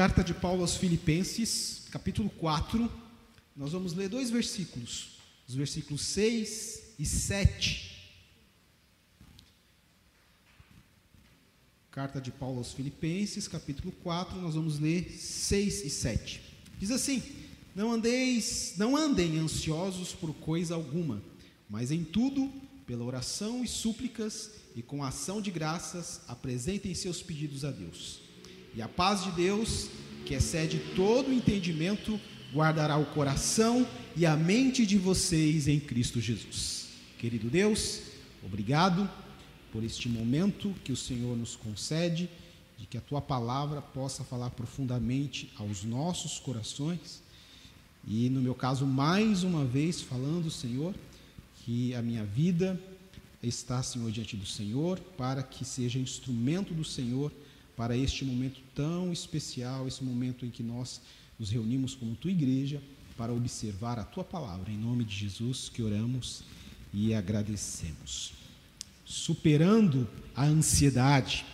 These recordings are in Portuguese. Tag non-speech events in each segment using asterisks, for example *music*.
Carta de Paulo aos Filipenses, capítulo 4. Nós vamos ler dois versículos, os versículos 6 e 7. Carta de Paulo aos Filipenses, capítulo 4, nós vamos ler 6 e 7. Diz assim: Não andeis, não andem ansiosos por coisa alguma, mas em tudo, pela oração e súplicas e com ação de graças, apresentem seus pedidos a Deus. E a paz de Deus, que excede todo entendimento, guardará o coração e a mente de vocês em Cristo Jesus. Querido Deus, obrigado por este momento que o Senhor nos concede, de que a tua palavra possa falar profundamente aos nossos corações. E no meu caso, mais uma vez falando, Senhor, que a minha vida está, Senhor, diante do Senhor, para que seja instrumento do Senhor para este momento tão especial, esse momento em que nós nos reunimos como tua igreja para observar a tua palavra. Em nome de Jesus que oramos e agradecemos. Superando a ansiedade.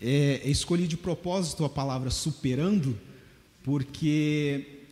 É, escolhi de propósito a palavra superando, porque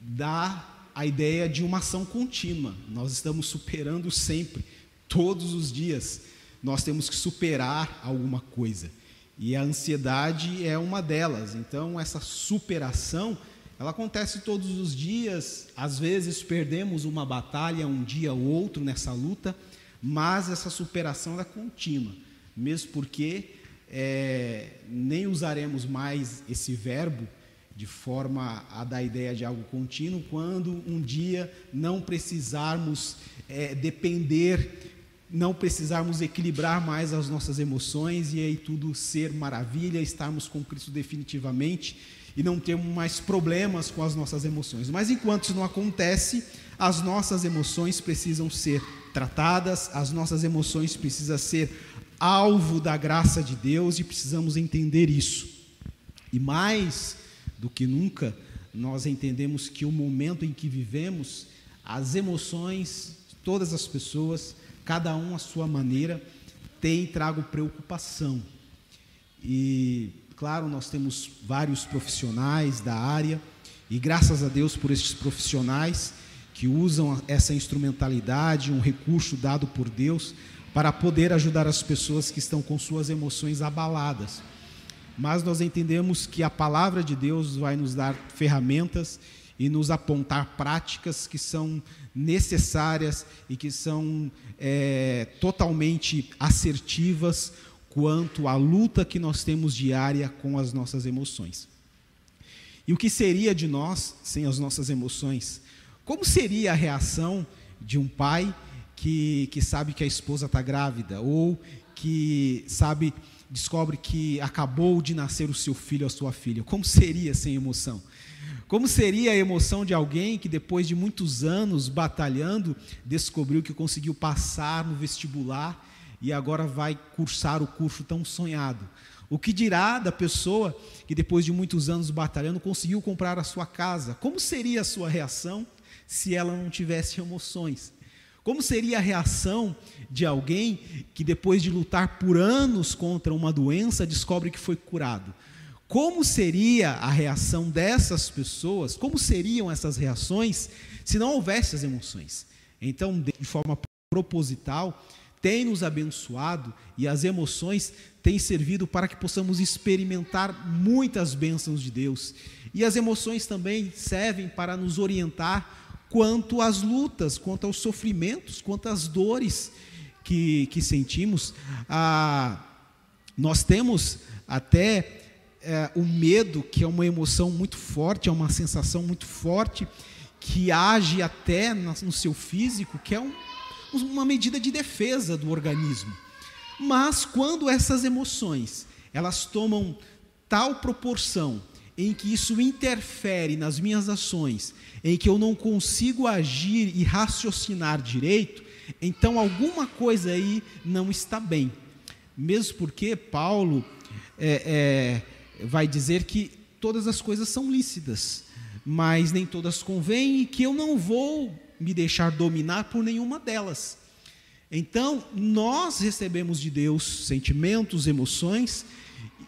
dá a ideia de uma ação contínua. Nós estamos superando sempre, todos os dias. Nós temos que superar alguma coisa. E a ansiedade é uma delas. Então, essa superação, ela acontece todos os dias. Às vezes perdemos uma batalha um dia ou outro nessa luta, mas essa superação é contínua. Mesmo porque é, nem usaremos mais esse verbo de forma a dar ideia de algo contínuo, quando um dia não precisarmos é, depender, não precisarmos equilibrar mais as nossas emoções e aí tudo ser maravilha, estarmos com Cristo definitivamente e não termos mais problemas com as nossas emoções. Mas enquanto isso não acontece, as nossas emoções precisam ser tratadas, as nossas emoções precisam ser alvo da graça de Deus e precisamos entender isso. E mais do que nunca, nós entendemos que o momento em que vivemos, as emoções, todas as pessoas, cada um à sua maneira, tem trago preocupação. E, claro, nós temos vários profissionais da área, e graças a Deus por estes profissionais que usam essa instrumentalidade, um recurso dado por Deus, para poder ajudar as pessoas que estão com suas emoções abaladas mas nós entendemos que a palavra de Deus vai nos dar ferramentas e nos apontar práticas que são necessárias e que são é, totalmente assertivas quanto à luta que nós temos diária com as nossas emoções. E o que seria de nós sem as nossas emoções? Como seria a reação de um pai que, que sabe que a esposa está grávida ou que sabe descobre que acabou de nascer o seu filho ou a sua filha. Como seria sem emoção? Como seria a emoção de alguém que depois de muitos anos batalhando, descobriu que conseguiu passar no vestibular e agora vai cursar o curso tão sonhado? O que dirá da pessoa que depois de muitos anos batalhando conseguiu comprar a sua casa? Como seria a sua reação se ela não tivesse emoções? Como seria a reação de alguém que, depois de lutar por anos contra uma doença, descobre que foi curado? Como seria a reação dessas pessoas? Como seriam essas reações se não houvesse as emoções? Então, de forma proposital, tem nos abençoado e as emoções têm servido para que possamos experimentar muitas bênçãos de Deus. E as emoções também servem para nos orientar quanto às lutas, quanto aos sofrimentos, quanto às dores que, que sentimos. Ah, nós temos até é, o medo, que é uma emoção muito forte, é uma sensação muito forte, que age até no seu físico, que é um, uma medida de defesa do organismo. Mas quando essas emoções elas tomam tal proporção em que isso interfere nas minhas ações, em que eu não consigo agir e raciocinar direito, então alguma coisa aí não está bem. Mesmo porque Paulo é, é, vai dizer que todas as coisas são lícitas, mas nem todas convêm e que eu não vou me deixar dominar por nenhuma delas. Então, nós recebemos de Deus sentimentos, emoções,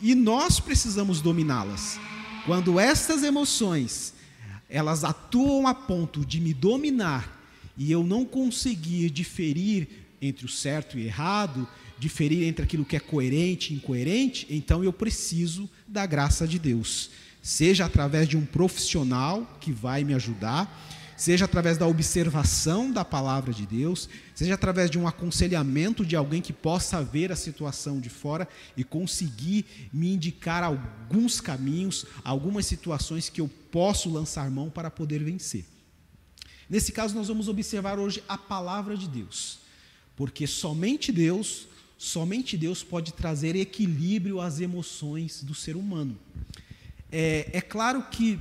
E nós precisamos dominá-las. Quando estas emoções elas atuam a ponto de me dominar e eu não conseguir diferir entre o certo e errado, diferir entre aquilo que é coerente e incoerente, então eu preciso da graça de Deus. Seja através de um profissional que vai me ajudar, seja através da observação da palavra de Deus, seja através de um aconselhamento de alguém que possa ver a situação de fora e conseguir me indicar alguns caminhos, algumas situações que eu posso lançar mão para poder vencer. Nesse caso, nós vamos observar hoje a palavra de Deus, porque somente Deus, somente Deus pode trazer equilíbrio às emoções do ser humano. É, é claro que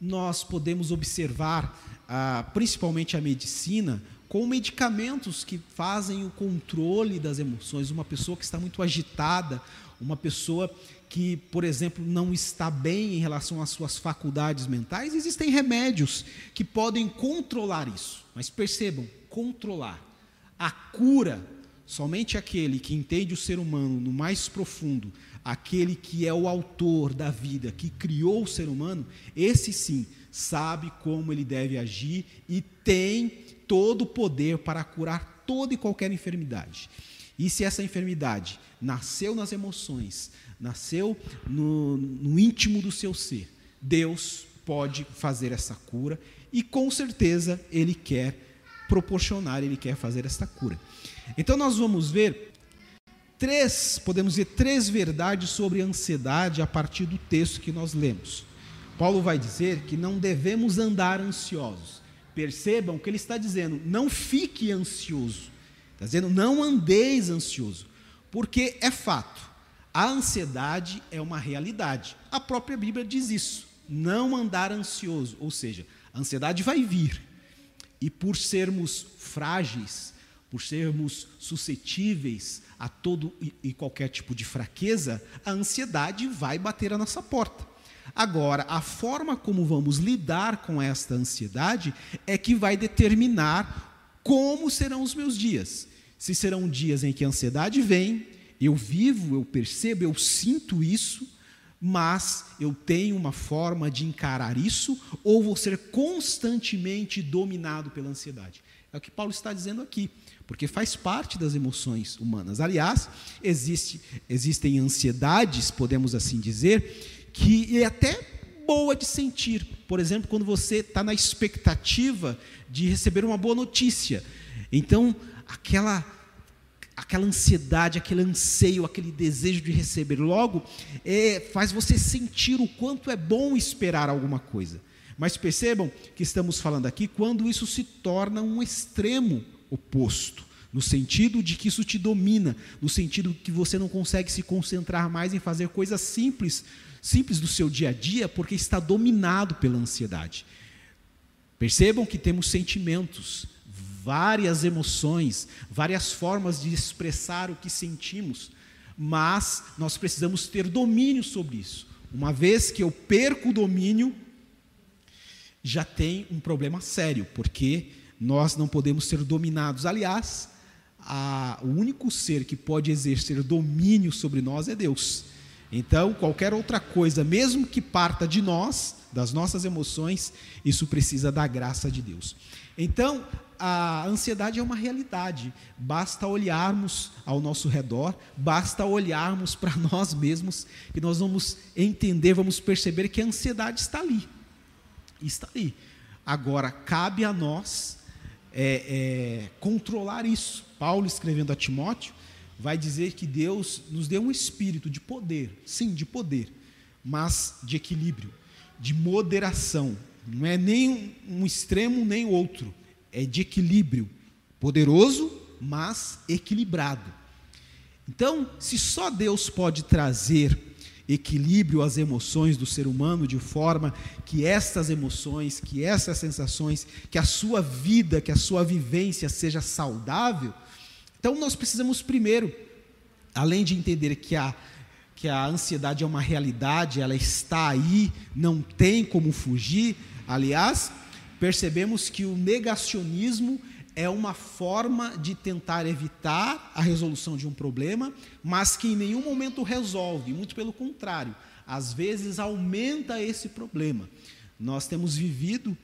nós podemos observar ah, principalmente a medicina, com medicamentos que fazem o controle das emoções. Uma pessoa que está muito agitada, uma pessoa que, por exemplo, não está bem em relação às suas faculdades mentais, existem remédios que podem controlar isso. Mas percebam, controlar. A cura, somente aquele que entende o ser humano no mais profundo, aquele que é o autor da vida, que criou o ser humano, esse sim sabe como ele deve agir e tem todo o poder para curar toda e qualquer enfermidade. E se essa enfermidade nasceu nas emoções, nasceu no, no íntimo do seu ser, Deus pode fazer essa cura e com certeza Ele quer proporcionar, Ele quer fazer essa cura. Então nós vamos ver três, podemos dizer, três verdades sobre ansiedade a partir do texto que nós lemos. Paulo vai dizer que não devemos andar ansiosos. Percebam que ele está dizendo: não fique ansioso. Está dizendo: não andeis ansioso. Porque é fato, a ansiedade é uma realidade. A própria Bíblia diz isso. Não andar ansioso. Ou seja, a ansiedade vai vir. E por sermos frágeis, por sermos suscetíveis a todo e qualquer tipo de fraqueza, a ansiedade vai bater a nossa porta. Agora, a forma como vamos lidar com esta ansiedade é que vai determinar como serão os meus dias. Se serão dias em que a ansiedade vem, eu vivo, eu percebo, eu sinto isso, mas eu tenho uma forma de encarar isso, ou vou ser constantemente dominado pela ansiedade. É o que Paulo está dizendo aqui, porque faz parte das emoções humanas. Aliás, existe, existem ansiedades, podemos assim dizer, que é até boa de sentir. Por exemplo, quando você está na expectativa de receber uma boa notícia. Então, aquela aquela ansiedade, aquele anseio, aquele desejo de receber logo, é, faz você sentir o quanto é bom esperar alguma coisa. Mas percebam que estamos falando aqui quando isso se torna um extremo oposto, no sentido de que isso te domina, no sentido que você não consegue se concentrar mais em fazer coisas simples simples do seu dia a dia porque está dominado pela ansiedade. Percebam que temos sentimentos, várias emoções, várias formas de expressar o que sentimos, mas nós precisamos ter domínio sobre isso. Uma vez que eu perco o domínio, já tem um problema sério, porque nós não podemos ser dominados. Aliás, a, o único ser que pode exercer domínio sobre nós é Deus. Então, qualquer outra coisa, mesmo que parta de nós, das nossas emoções, isso precisa da graça de Deus. Então, a ansiedade é uma realidade. Basta olharmos ao nosso redor, basta olharmos para *laughs* nós mesmos, e nós vamos entender, vamos perceber que a ansiedade está ali. Está ali. Agora, cabe a nós é, é, controlar isso. Paulo, escrevendo a Timóteo, vai dizer que Deus nos deu um espírito de poder, sim, de poder, mas de equilíbrio, de moderação. Não é nem um extremo nem outro, é de equilíbrio, poderoso, mas equilibrado. Então, se só Deus pode trazer equilíbrio às emoções do ser humano de forma que estas emoções, que essas sensações, que a sua vida, que a sua vivência seja saudável, então nós precisamos primeiro, além de entender que a, que a ansiedade é uma realidade, ela está aí, não tem como fugir. Aliás, percebemos que o negacionismo é uma forma de tentar evitar a resolução de um problema, mas que em nenhum momento resolve, muito pelo contrário, às vezes aumenta esse problema. Nós temos vivido,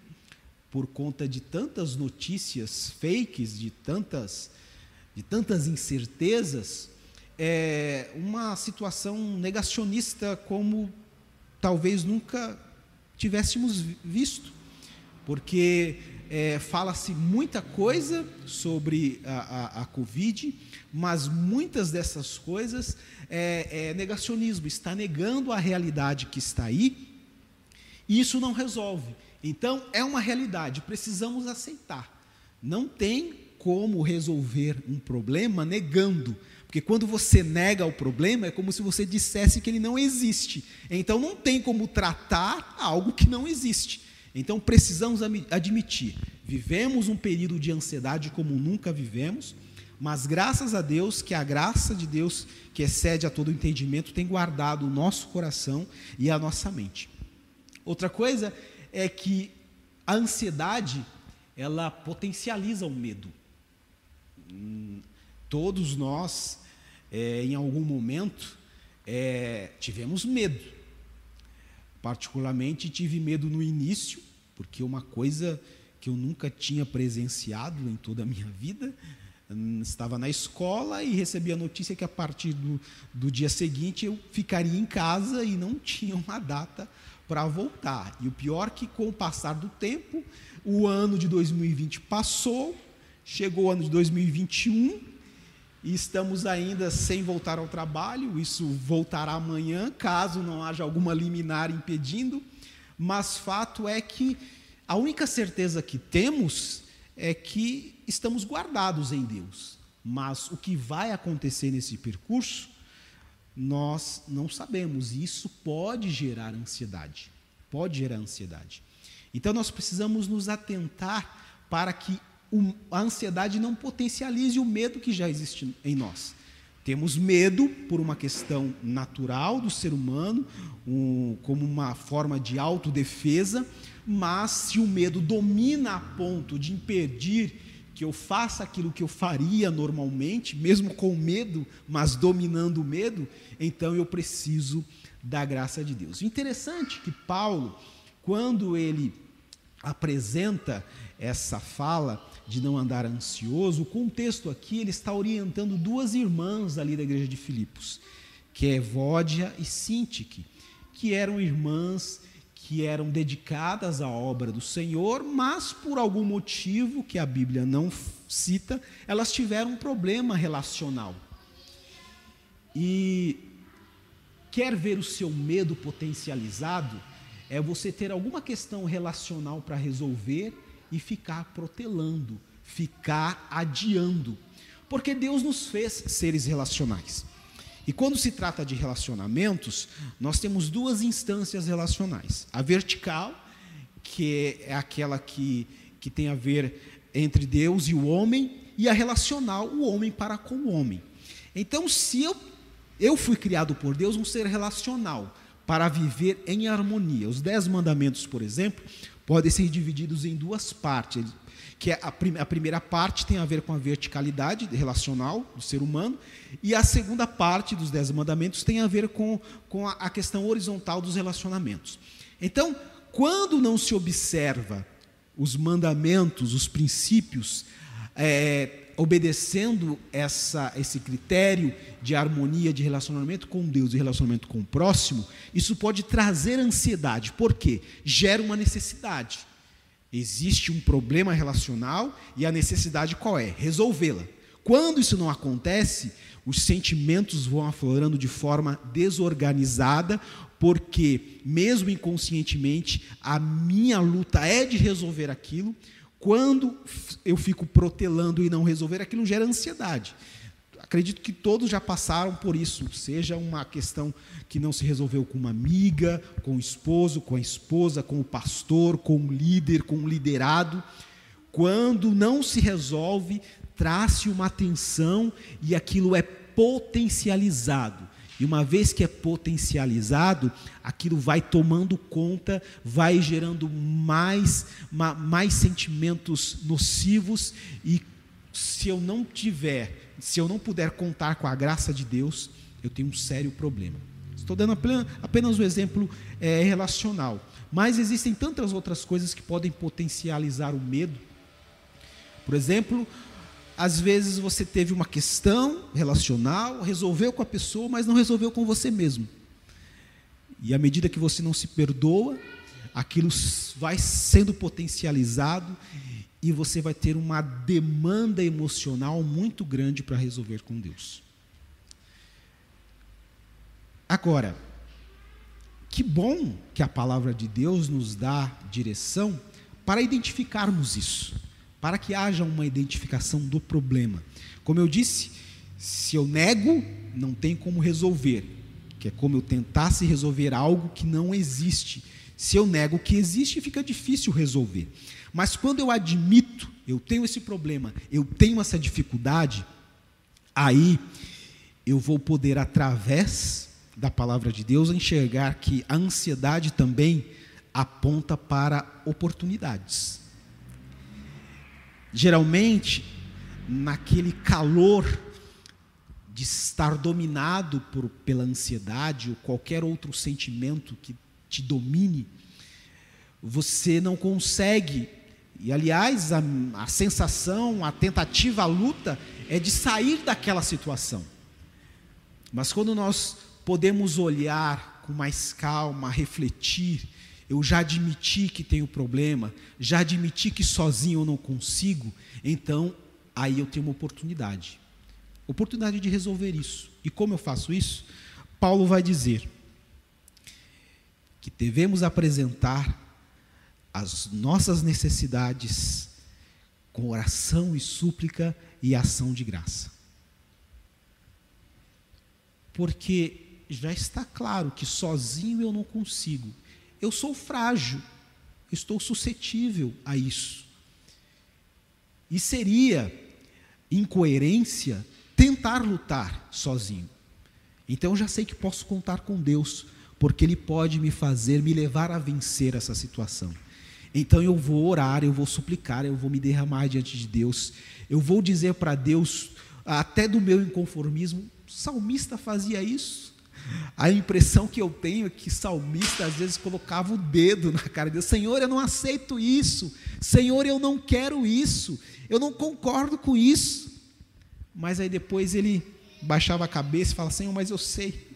por conta de tantas notícias fakes, de tantas, de tantas incertezas, é, uma situação negacionista como talvez nunca tivéssemos visto, porque é, fala-se muita coisa sobre a, a, a, Covid, mas muitas dessas coisas é, é negacionismo, está negando a realidade que está aí, e isso não resolve. Então, é uma realidade, precisamos aceitar. Não tem como resolver um problema negando, porque quando você nega o problema, é como se você dissesse que ele não existe. Então, não tem como tratar algo que não existe. Então precisamos admitir, vivemos um período de ansiedade como nunca vivemos, mas graças a Deus que a graça de Deus, que excede a todo entendimento, tem guardado o nosso coração e a nossa mente. Outra coisa é que a ansiedade, ela potencializa o medo. Todos nós, é, em algum momento, é, tivemos medo Particularmente tive medo no início, porque uma coisa que eu nunca tinha presenciado em toda a minha vida, estava na escola e recebi a notícia que a partir do, do dia seguinte eu ficaria em casa e não tinha uma data para voltar. E o pior é que com o passar do tempo, o ano de 2020 passou, chegou o ano de 2021 e estamos ainda sem voltar ao trabalho. Isso voltará amanhã, caso não haja alguma liminar impedindo. Mas fato é que a única certeza que temos é que estamos guardados em Deus. Mas o que vai acontecer nesse percurso, nós não sabemos. E isso pode gerar ansiedade. Pode gerar ansiedade. Então nós precisamos nos atentar para que a ansiedade não potencialize o medo que já existe em nós. Temos medo por uma questão natural do ser humano, um, como uma forma de autodefesa, mas se o medo domina a ponto de impedir que eu faça aquilo que eu faria normalmente, mesmo com medo, mas dominando o medo, então eu preciso da graça de Deus. Interessante que Paulo, quando ele apresenta essa fala, de não andar ansioso, o contexto aqui ele está orientando duas irmãs ali da igreja de Filipos, que é Evódia e Sintique, que eram irmãs que eram dedicadas à obra do Senhor, mas por algum motivo que a Bíblia não cita, elas tiveram um problema relacional. E quer ver o seu medo potencializado? É você ter alguma questão relacional para resolver e ficar protelando, ficar adiando. Porque Deus nos fez seres relacionais. E quando se trata de relacionamentos, nós temos duas instâncias relacionais: a vertical, que é aquela que, que tem a ver entre Deus e o homem, e a relacional, o homem para com o homem. Então, se eu, eu fui criado por Deus um ser relacional, para viver em harmonia. Os dez mandamentos, por exemplo, podem ser divididos em duas partes. Que é a, prim a primeira parte tem a ver com a verticalidade relacional do ser humano, e a segunda parte dos Dez Mandamentos tem a ver com, com a, a questão horizontal dos relacionamentos. Então, quando não se observa os mandamentos, os princípios, é, obedecendo essa, esse critério de harmonia de relacionamento com Deus e relacionamento com o próximo, isso pode trazer ansiedade. Por quê? Gera uma necessidade. Existe um problema relacional e a necessidade qual é? Resolvê-la. Quando isso não acontece, os sentimentos vão aflorando de forma desorganizada, porque, mesmo inconscientemente, a minha luta é de resolver aquilo, quando eu fico protelando e não resolver, aquilo gera ansiedade. Acredito que todos já passaram por isso, seja uma questão que não se resolveu com uma amiga, com o esposo, com a esposa, com o pastor, com o líder, com o liderado. Quando não se resolve, traz-se uma atenção e aquilo é potencializado. E uma vez que é potencializado, aquilo vai tomando conta, vai gerando mais, mais sentimentos nocivos. E se eu não tiver, se eu não puder contar com a graça de Deus, eu tenho um sério problema. Estou dando apenas um exemplo é, relacional. Mas existem tantas outras coisas que podem potencializar o medo. Por exemplo, às vezes você teve uma questão relacional, resolveu com a pessoa, mas não resolveu com você mesmo. E à medida que você não se perdoa, aquilo vai sendo potencializado e você vai ter uma demanda emocional muito grande para resolver com Deus. Agora, que bom que a palavra de Deus nos dá direção para identificarmos isso para que haja uma identificação do problema. Como eu disse, se eu nego, não tem como resolver, que é como eu tentasse resolver algo que não existe. Se eu nego que existe, fica difícil resolver. Mas quando eu admito, eu tenho esse problema, eu tenho essa dificuldade, aí eu vou poder, através da palavra de Deus, enxergar que a ansiedade também aponta para oportunidades geralmente, naquele calor de estar dominado por, pela ansiedade ou qualquer outro sentimento que te domine, você não consegue. E aliás, a, a sensação, a tentativa, a luta é de sair daquela situação. Mas quando nós podemos olhar com mais calma, refletir, eu já admiti que tenho problema, já admiti que sozinho eu não consigo, então aí eu tenho uma oportunidade. Oportunidade de resolver isso. E como eu faço isso? Paulo vai dizer que devemos apresentar as nossas necessidades com oração e súplica e ação de graça. Porque já está claro que sozinho eu não consigo. Eu sou frágil, estou suscetível a isso. E seria incoerência tentar lutar sozinho. Então já sei que posso contar com Deus, porque Ele pode me fazer, me levar a vencer essa situação. Então eu vou orar, eu vou suplicar, eu vou me derramar diante de Deus, eu vou dizer para Deus, até do meu inconformismo, o salmista fazia isso. A impressão que eu tenho é que salmista às vezes colocava o dedo na cara de Deus: Senhor, eu não aceito isso. Senhor, eu não quero isso. Eu não concordo com isso. Mas aí depois ele baixava a cabeça e falava: Senhor, mas eu sei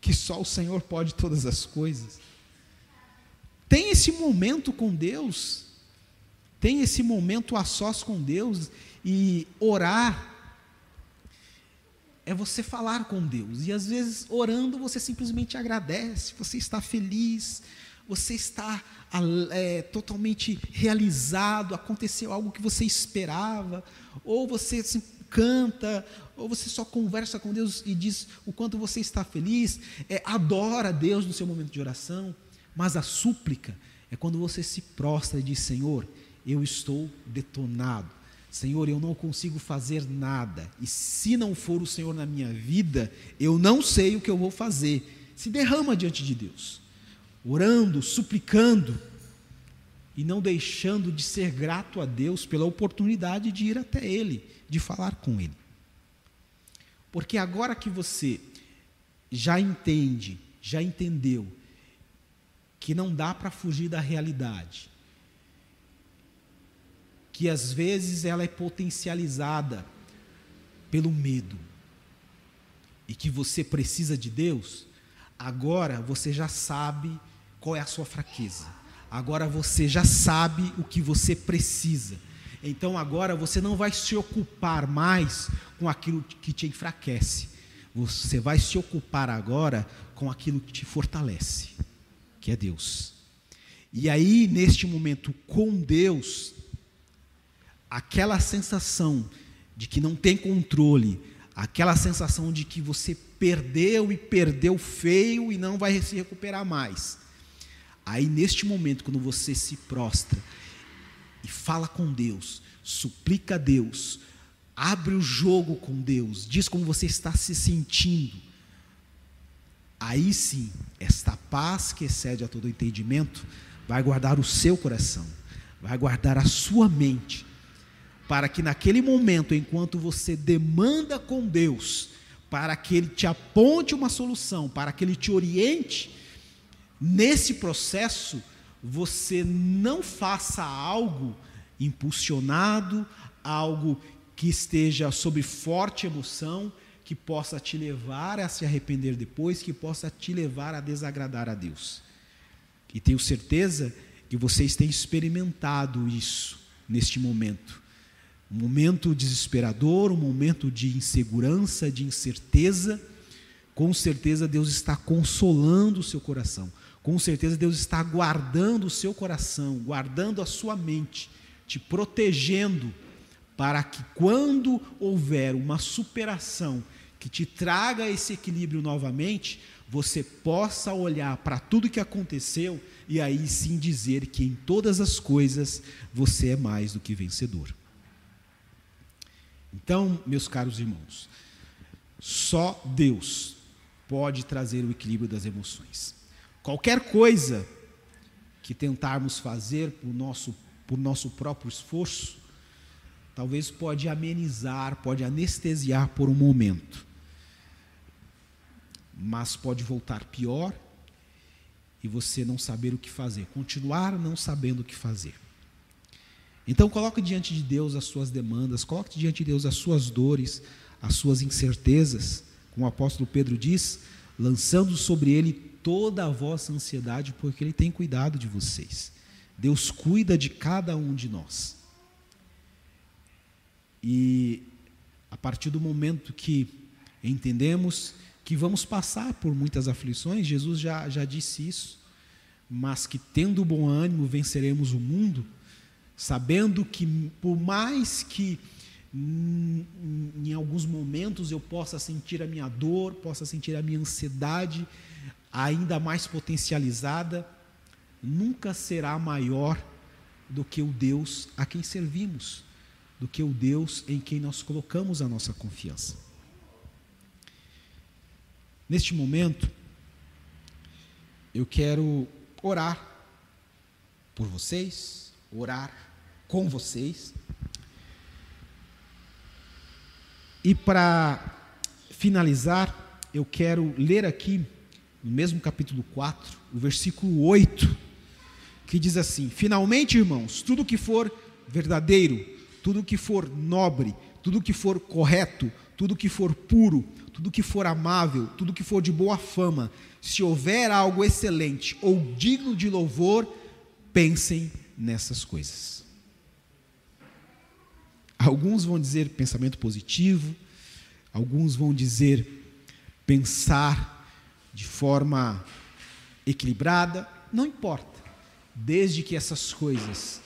que só o Senhor pode todas as coisas. Tem esse momento com Deus. Tem esse momento a sós com Deus e orar é você falar com Deus. E às vezes, orando, você simplesmente agradece, você está feliz, você está é, totalmente realizado, aconteceu algo que você esperava, ou você assim, canta, ou você só conversa com Deus e diz o quanto você está feliz, é, adora Deus no seu momento de oração, mas a súplica é quando você se prostra e diz: Senhor, eu estou detonado, Senhor, eu não consigo fazer nada, e se não for o Senhor na minha vida, eu não sei o que eu vou fazer. Se derrama diante de Deus, orando, suplicando, e não deixando de ser grato a Deus pela oportunidade de ir até Ele, de falar com Ele. Porque agora que você já entende, já entendeu, que não dá para fugir da realidade, que às vezes ela é potencializada pelo medo e que você precisa de Deus, agora você já sabe qual é a sua fraqueza. Agora você já sabe o que você precisa. Então agora você não vai se ocupar mais com aquilo que te enfraquece. Você vai se ocupar agora com aquilo que te fortalece, que é Deus. E aí, neste momento, com Deus, aquela sensação de que não tem controle, aquela sensação de que você perdeu e perdeu feio e não vai se recuperar mais. Aí, neste momento, quando você se prostra e fala com Deus, suplica a Deus, abre o jogo com Deus, diz como você está se sentindo, aí sim, esta paz que excede a todo entendimento vai guardar o seu coração, vai guardar a sua mente, para que naquele momento, enquanto você demanda com Deus, para que Ele te aponte uma solução, para que Ele te oriente, nesse processo, você não faça algo impulsionado, algo que esteja sob forte emoção, que possa te levar a se arrepender depois, que possa te levar a desagradar a Deus. E tenho certeza que vocês têm experimentado isso neste momento. Um momento desesperador, um momento de insegurança, de incerteza. Com certeza Deus está consolando o seu coração. Com certeza Deus está guardando o seu coração, guardando a sua mente, te protegendo para que quando houver uma superação que te traga esse equilíbrio novamente, você possa olhar para tudo que aconteceu e aí sim dizer que em todas as coisas você é mais do que vencedor. Então, meus caros irmãos, só Deus pode trazer o equilíbrio das emoções. Qualquer coisa que tentarmos fazer por nosso, por nosso próprio esforço, talvez pode amenizar, pode anestesiar por um momento mas pode voltar pior e você não saber o que fazer, continuar não sabendo o que fazer. Então coloque diante de Deus as suas demandas, coloque diante de Deus as suas dores, as suas incertezas, como o apóstolo Pedro diz, lançando sobre ele toda a vossa ansiedade, porque ele tem cuidado de vocês. Deus cuida de cada um de nós. E a partir do momento que entendemos que vamos passar por muitas aflições, Jesus já, já disse isso, mas que tendo bom ânimo venceremos o mundo, sabendo que por mais que em alguns momentos eu possa sentir a minha dor, possa sentir a minha ansiedade ainda mais potencializada, nunca será maior do que o Deus a quem servimos, do que o Deus em quem nós colocamos a nossa confiança. Neste momento, eu quero orar por vocês, orar com vocês. E para finalizar, eu quero ler aqui, no mesmo capítulo 4, o versículo 8, que diz assim: Finalmente, irmãos, tudo que for verdadeiro, tudo que for nobre, tudo que for correto, tudo que for puro, tudo que for amável, tudo que for de boa fama, se houver algo excelente ou digno de louvor, pensem nessas coisas. Alguns vão dizer pensamento positivo, alguns vão dizer pensar de forma equilibrada, não importa, desde que essas coisas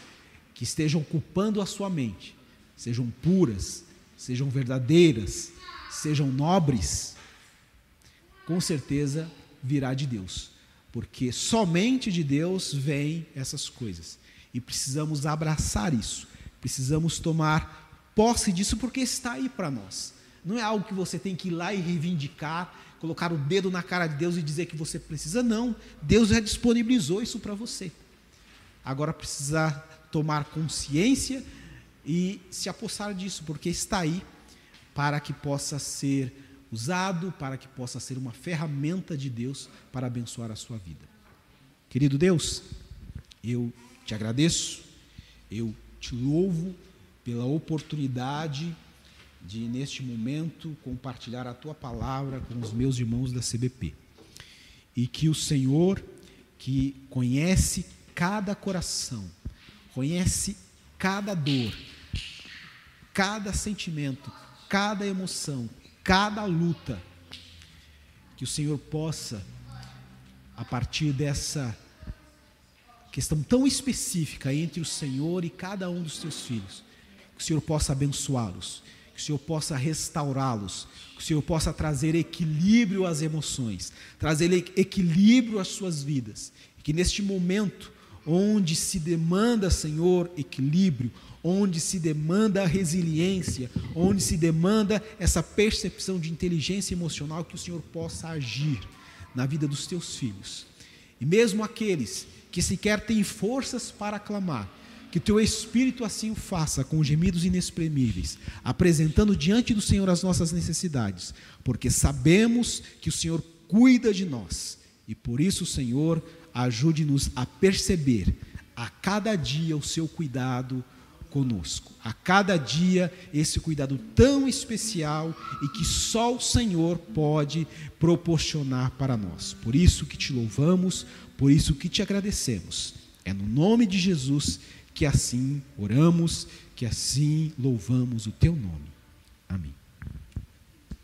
que estejam ocupando a sua mente sejam puras, sejam verdadeiras, sejam nobres, com certeza virá de Deus, porque somente de Deus vêm essas coisas. E precisamos abraçar isso, precisamos tomar posse disso, porque está aí para nós. Não é algo que você tem que ir lá e reivindicar, colocar o dedo na cara de Deus e dizer que você precisa, não. Deus já disponibilizou isso para você. Agora precisa tomar consciência e se apossar disso, porque está aí para que possa ser usado, para que possa ser uma ferramenta de Deus para abençoar a sua vida. Querido Deus, eu te agradeço, eu te louvo pela oportunidade de, neste momento, compartilhar a tua palavra com os meus irmãos da CBP. E que o Senhor, que conhece cada coração, conhece cada dor, cada sentimento, cada emoção, cada luta, que o Senhor possa, a partir dessa questão tão específica entre o Senhor e cada um dos teus filhos, que o Senhor possa abençoá-los, que o Senhor possa restaurá-los, que o Senhor possa trazer equilíbrio às emoções, trazer equilíbrio às suas vidas, que neste momento onde se demanda, Senhor, equilíbrio, onde se demanda resiliência, onde se demanda essa percepção de inteligência emocional, que o Senhor possa agir na vida dos teus filhos. E mesmo aqueles que sequer têm forças para clamar, que teu Espírito assim o faça, com gemidos inexprimíveis, apresentando diante do Senhor as nossas necessidades, porque sabemos que o Senhor cuida de nós. E por isso, Senhor, ajude-nos a perceber a cada dia o seu cuidado conosco. A cada dia esse cuidado tão especial e que só o Senhor pode proporcionar para nós. Por isso que te louvamos, por isso que te agradecemos. É no nome de Jesus que assim oramos, que assim louvamos o teu nome.